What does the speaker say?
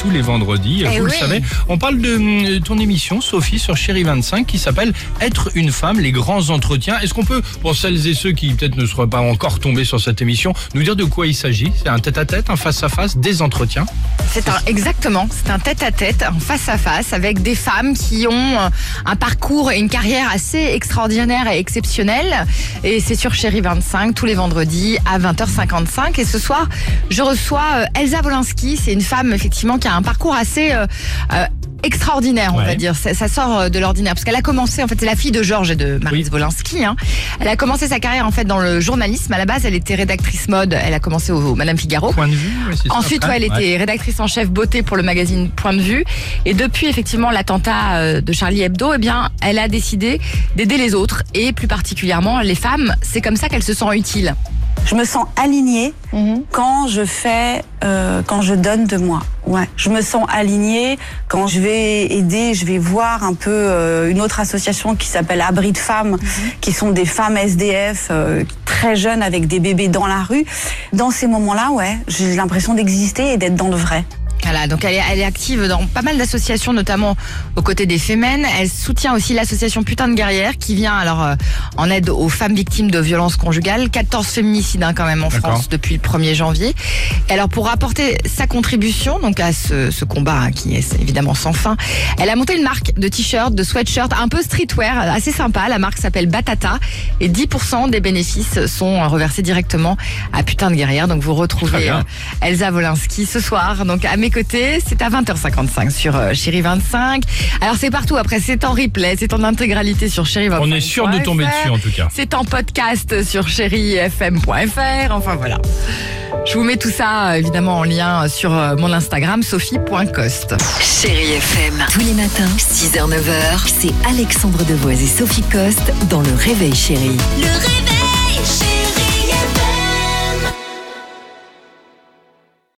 tous les vendredis, Eh vous le savez, on parle de hum, ton émission, Sophie, sur Chéri 25, qui s'appelle Être une femme, les grands entretiens. Est-ce qu'on peut, pour celles et ceux qui peut-être ne seraient pas encore tombés sur cette émission, nous dire de quoi il s'agit? C'est un tête-à-tête, un face-à-face, des entretiens? C'est un, exactement, c'est un tête-à-tête, un face-à-face avec des femmes qui ont euh, un parcours et une carrière assez extraordinaire et exceptionnelle. Et c'est sur Chéri 25 tous les vendredis à 20h55. Et ce soir, je reçois euh, Elsa Wolinski. C'est une femme effectivement qui a un parcours assez euh, euh, extraordinaire, on Ouais. va dire. Ça, ça sort euh, de l'ordinaire parce qu'elle a commencé. En fait, c'est la fille de Georges et de Marise Oui. Wolinski. hein. Elle a commencé sa carrière en fait dans le journalisme. À la base, elle était rédactrice mode. Elle a commencé au, au Madame Figaro. Point de vue Ensuite, ouais, elle était rédactrice en chef beauté pour le magazine Point de vue. Et depuis effectivement l'attentat de Charlie Hebdo, eh bien, elle a décidé d'aider les autres et plus particulièrement les femmes. C'est comme ça qu'elle se sent utile. Je me sens alignée quand je fais, euh, quand je donne de moi. Ouais, je me sens alignée quand je vais aider, je vais voir un peu euh, une autre association qui s'appelle Abri de femmes, qui sont des femmes SDF euh, très jeunes avec des bébés dans la rue. Dans ces moments-là, ouais, j'ai l'impression d'exister et d'être dans le vrai. Voilà, donc elle est, elle est active dans pas mal d'associations, notamment aux côtés des Femmes. Elle soutient aussi l'association Putain de Guerrière, qui vient alors euh, en aide aux femmes victimes de violences conjugales. 14 féminicides hein, quand même en. France depuis le 1er janvier. Et alors pour apporter sa contribution donc à ce, ce combat hein, qui est évidemment sans fin, elle a monté une marque de t-shirts, de sweatshirts, un peu streetwear, assez sympa. La marque s'appelle Batata et 10% des bénéfices sont reversés directement à Putain de Guerrière. Donc vous retrouvez euh, Elsa Wolinski ce soir. Donc à mes côtés, c'est à 20h55 sur euh, Chéri 25. Alors c'est partout après, c'est en replay, c'est en intégralité sur Chéri 25. On est sûr de tomber dessus en tout cas. C'est en podcast sur chérifm.fr. Enfin voilà. Je vous mets tout ça évidemment en lien sur euh, mon Instagram sophie.coste. Chérie FM. Tous les matins, 6h-9h, c'est Alexandre Devoise et Sophie Coste dans Le Réveil Chérie. Le réveil.